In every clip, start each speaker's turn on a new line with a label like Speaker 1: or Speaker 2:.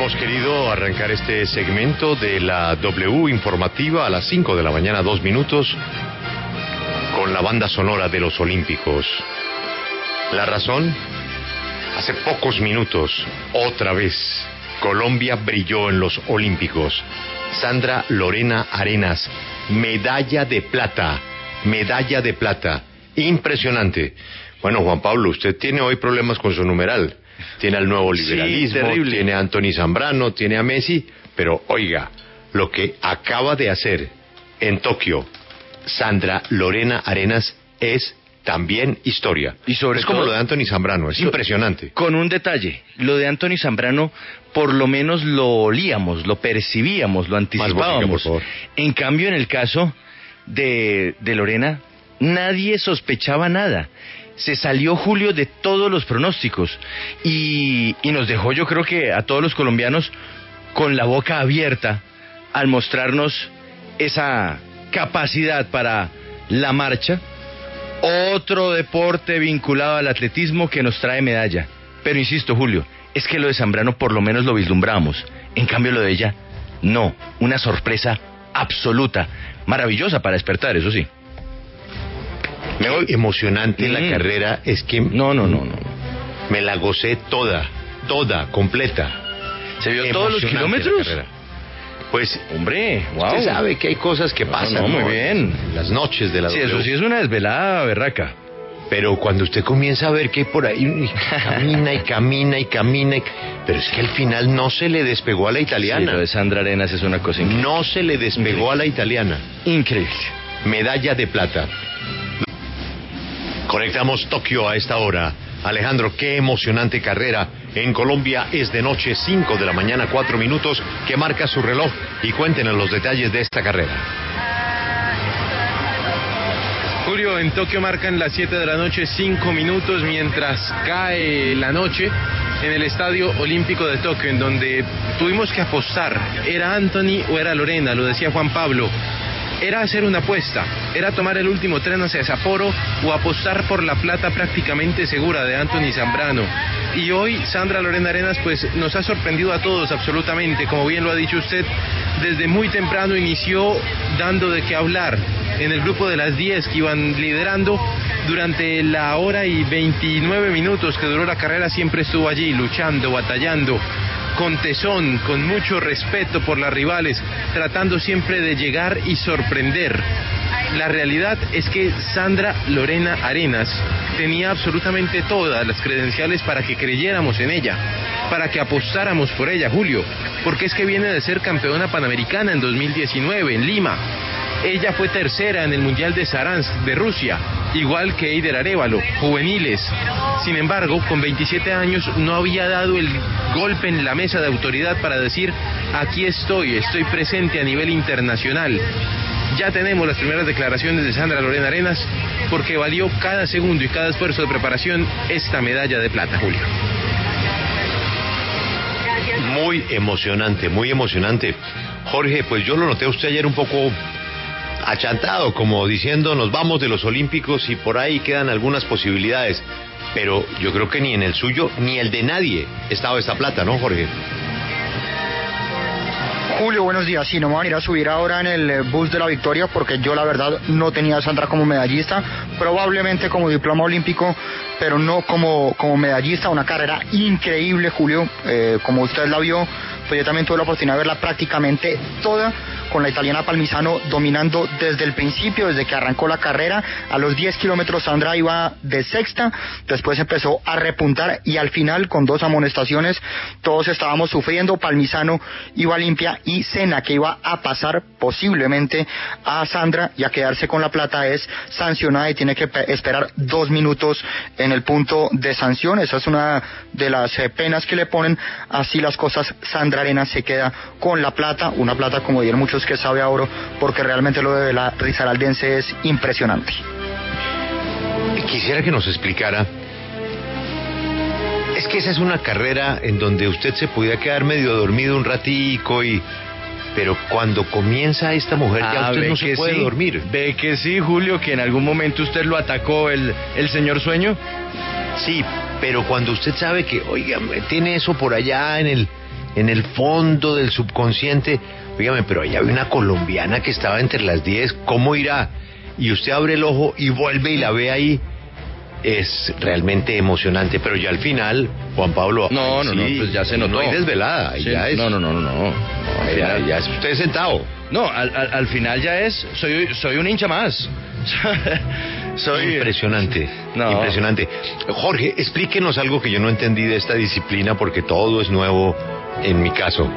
Speaker 1: hemos querido arrancar este segmento de la W informativa a las 5 de la mañana, dos minutos, con la banda sonora de los Olímpicos. La razón, hace pocos minutos, otra vez, Colombia brilló en los Olímpicos. Sandra Lorena Arenas, medalla de plata, medalla de plata, impresionante. Bueno, Juan Pablo, usted tiene hoy problemas con su numeral. Tiene al nuevo liberalismo, tiene a Anthony Zambrano, tiene a Messi, pero oiga, lo que acaba de hacer en Tokio Sandra Lorena Arenas es también historia.
Speaker 2: Y sobre
Speaker 1: es como lo de Anthony Zambrano, es
Speaker 2: So-
Speaker 1: impresionante.
Speaker 2: Con un detalle, lo de Anthony Zambrano por lo menos lo olíamos, lo percibíamos, lo
Speaker 1: por
Speaker 2: anticipábamos.
Speaker 1: favor.
Speaker 2: En cambio, en el caso de, de Lorena, nadie sospechaba nada. Se salió Julio de todos los pronósticos y, nos dejó, yo creo que a todos los colombianos con la boca abierta al mostrarnos esa capacidad para la marcha, otro deporte vinculado al atletismo que nos trae medalla. Pero insisto, Julio, es que lo de Zambrano por lo menos lo vislumbramos. En cambio, lo de ella, no. Una sorpresa absoluta. Maravillosa para despertar, eso sí.
Speaker 1: Emocionante la
Speaker 2: Mm.
Speaker 1: carrera, es que
Speaker 2: No, no, no, no.
Speaker 1: me la gocé toda, toda, completa.
Speaker 2: ¿Se vio todos los
Speaker 1: la
Speaker 2: kilómetros?
Speaker 1: Pues
Speaker 2: Hombre, wow.
Speaker 1: usted sabe que hay cosas que
Speaker 2: No,
Speaker 1: pasan.
Speaker 2: no, muy bien.
Speaker 1: Las noches de la
Speaker 2: Sí,
Speaker 1: W.
Speaker 2: eso sí es una desvelada berraca.
Speaker 1: Pero cuando usted comienza a ver que hay por ahí y camina y camina y camina, y- pero es que al final no se le despegó a la
Speaker 2: Sí,
Speaker 1: italiana.
Speaker 2: lo de Sandra Arenas es una cosa increíble.
Speaker 1: no se le despegó a la italiana.
Speaker 2: Increíble.
Speaker 1: Medalla de plata. Conectamos Tokio a esta hora. Alejandro, qué emocionante carrera. En Colombia es de noche 5 de la mañana, 4 minutos, que marca su reloj y cuéntenos los detalles de esta carrera.
Speaker 3: Julio, en Tokio marcan las 7 de la noche 5 minutos mientras cae la noche en el Estadio Olímpico de Tokio, en donde tuvimos que apostar, ¿era Anthony o era Lorena? Lo decía Juan Pablo. Era hacer una apuesta, era tomar el último tren hacia Sapporo o apostar por la plata prácticamente segura de Anthony Zambrano. Y hoy Sandra Lorena Arenas pues nos ha sorprendido a todos absolutamente, como bien lo ha dicho usted, desde muy temprano inició dando de qué hablar en el grupo de las 10 que iban liderando durante la hora y 29 minutos que duró la carrera siempre estuvo allí luchando, batallando con tesón, con mucho respeto por las rivales, tratando siempre de llegar y sorprender. La realidad es que Sandra Lorena Arenas tenía absolutamente todas las credenciales para que creyéramos en ella, para que apostáramos por ella, Julio, porque es que viene de ser campeona panamericana en 2019 en Lima. Ella fue tercera en el Mundial de Saransk de Rusia, igual que Eider Arevalo, juveniles. Sin embargo, con 27 años no había dado el golpe en la mesa de autoridad para decir, aquí estoy, estoy presente a nivel internacional. Ya tenemos las primeras declaraciones de Sandra Lorena Arenas porque valió cada segundo y cada esfuerzo de preparación esta medalla de plata, Julio.
Speaker 1: Muy emocionante, muy emocionante. Jorge, pues yo lo noté a usted ayer un poco achantado, como diciendo nos vamos de los Olímpicos y por ahí quedan algunas posibilidades. Pero yo creo que ni en el suyo ni el de nadie estaba esta plata, ¿no, Jorge?
Speaker 4: Julio, buenos días. Sí, no me van a ir a subir ahora en el bus de la victoria porque yo la verdad no tenía a Sandra como medallista, probablemente como diploma olímpico, pero no como, como medallista. Una carrera increíble, Julio. Eh, como usted la vio, pues yo también tuve la oportunidad de verla prácticamente toda con la italiana Palmisano dominando desde el principio, desde que arrancó la carrera. A los 10 kilómetros Sandra iba de sexta, después empezó a repuntar y al final con dos amonestaciones todos estábamos sufriendo. Palmisano iba limpia y Sena que iba a pasar posiblemente a Sandra y a quedarse con la plata es sancionada y tiene que pe- esperar dos minutos en el punto de sanción. Esa es una de las eh, penas que le ponen. Así las cosas, Sandra Arenas se queda con la plata, una plata como dirían muchos que sabe a oro, porque realmente lo de la risaraldense es impresionante.
Speaker 1: Quisiera que nos explicara. Es que esa es una carrera en donde usted se podía quedar medio dormido un ratico y. Pero cuando comienza esta mujer ya
Speaker 2: Ah,
Speaker 1: usted
Speaker 2: ve
Speaker 1: no se puede
Speaker 2: sí.
Speaker 1: dormir.
Speaker 2: Ve que sí, Julio, que en algún momento usted lo atacó el, el señor sueño.
Speaker 1: Sí, pero cuando usted sabe que, oiga, tiene eso por allá en el en el fondo del subconsciente, dígame, pero ahí había una colombiana que estaba entre las 10, ¿cómo irá? Y usted abre el ojo y vuelve y la ve ahí. Es realmente emocionante, pero ya al final, Juan Pablo.
Speaker 2: No, no, no, pues ya se notó.
Speaker 1: No hay desvelada,
Speaker 2: Sí,
Speaker 1: ya es.
Speaker 2: No, no, no, no. no. Al
Speaker 1: ya,
Speaker 2: final-
Speaker 1: ya es usted sentado.
Speaker 2: No, al, al- al final ya es, soy, soy un hincha más. soy
Speaker 1: Impresionante,
Speaker 2: No.
Speaker 1: impresionante. Jorge, explíquenos algo que yo no entendí de esta disciplina porque todo es nuevo en mi caso.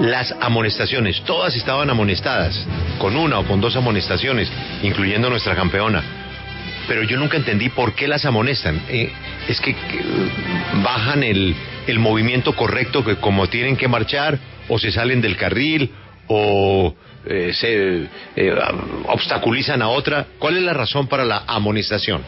Speaker 1: Las amonestaciones, todas estaban amonestadas, con una o con dos amonestaciones, incluyendo nuestra campeona. Pero yo nunca entendí por qué las amonestan. Eh, es que, que, bajan el, el movimiento correcto que como tienen que marchar, o se salen del carril, o eh, se eh, obstaculizan a otra. ¿Cuál es la razón para la amonestación?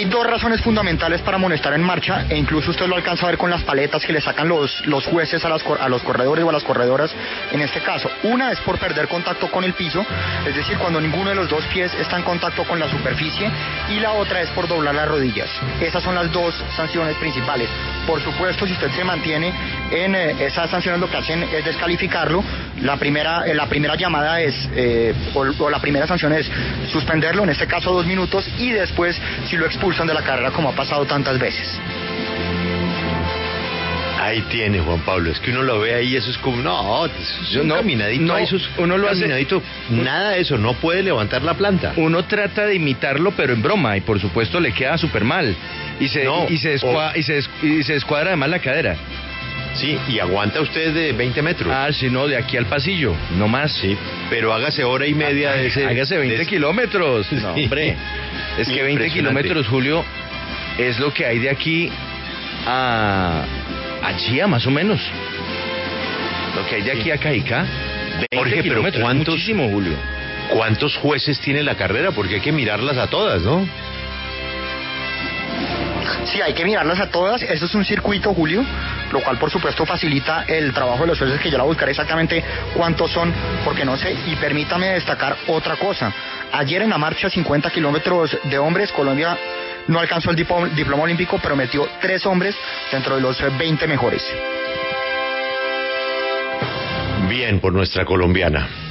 Speaker 4: Hay dos razones fundamentales para amonestar en marcha, e incluso usted lo alcanza a ver con las paletas que le sacan los, los jueces a, las a los corredores o a las corredoras en este caso. Una es por perder contacto con el piso, es decir, cuando ninguno de los dos pies está en contacto con la superficie, y la otra es por doblar las rodillas. Esas son las dos sanciones principales. Por supuesto, si usted se mantiene en eh, esas sanciones, lo que hacen es descalificarlo. La primera, eh, la primera llamada es, eh, o, o la primera sanción es suspenderlo, en este caso dos minutos, y después si lo expulsan de la carrera como ha pasado tantas veces.
Speaker 1: Ahí tiene Juan Pablo, es que uno lo ve ahí, eso es como, no, es
Speaker 2: Yo
Speaker 1: un
Speaker 2: no,
Speaker 1: caminadito,
Speaker 2: no,
Speaker 1: eso es
Speaker 2: uno lo hace-
Speaker 1: caminadito, nada de eso, no puede levantar la planta.
Speaker 2: Uno trata de imitarlo, pero en broma, y por supuesto le queda súper mal. Y se,
Speaker 1: No,
Speaker 2: y, se descua- y, se des- y se descuadra además la cadera.
Speaker 1: Sí, y aguanta usted de 20 metros.
Speaker 2: Ah, si no, de aquí al pasillo, no más.
Speaker 1: Sí, pero hágase hora y media de ese.
Speaker 2: Hágase 20
Speaker 1: de ese-
Speaker 2: kilómetros. No,
Speaker 1: Sí.
Speaker 2: hombre. Es que 20
Speaker 1: Impresionante.
Speaker 2: kilómetros, Julio, es lo que hay de aquí a, a Chía, más o menos. Lo que hay de aquí a Cajicá. 20
Speaker 1: Jorge, pero ¿cuántos-
Speaker 2: muchísimo, Julio.
Speaker 1: ¿Cuántos jueces tiene la carrera? Porque hay que mirarlas a todas, ¿no?
Speaker 4: Sí, hay que mirarlas a todas. Eso es un circuito, Julio, lo cual por supuesto facilita el trabajo de los jueces, que yo la buscaré exactamente cuántos son, porque no sé. Y permítame destacar otra cosa. Ayer en la marcha 50 kilómetros de hombres, Colombia no alcanzó el diploma olímpico, pero metió tres hombres dentro de los eh, 20 mejores.
Speaker 1: Bien por nuestra colombiana.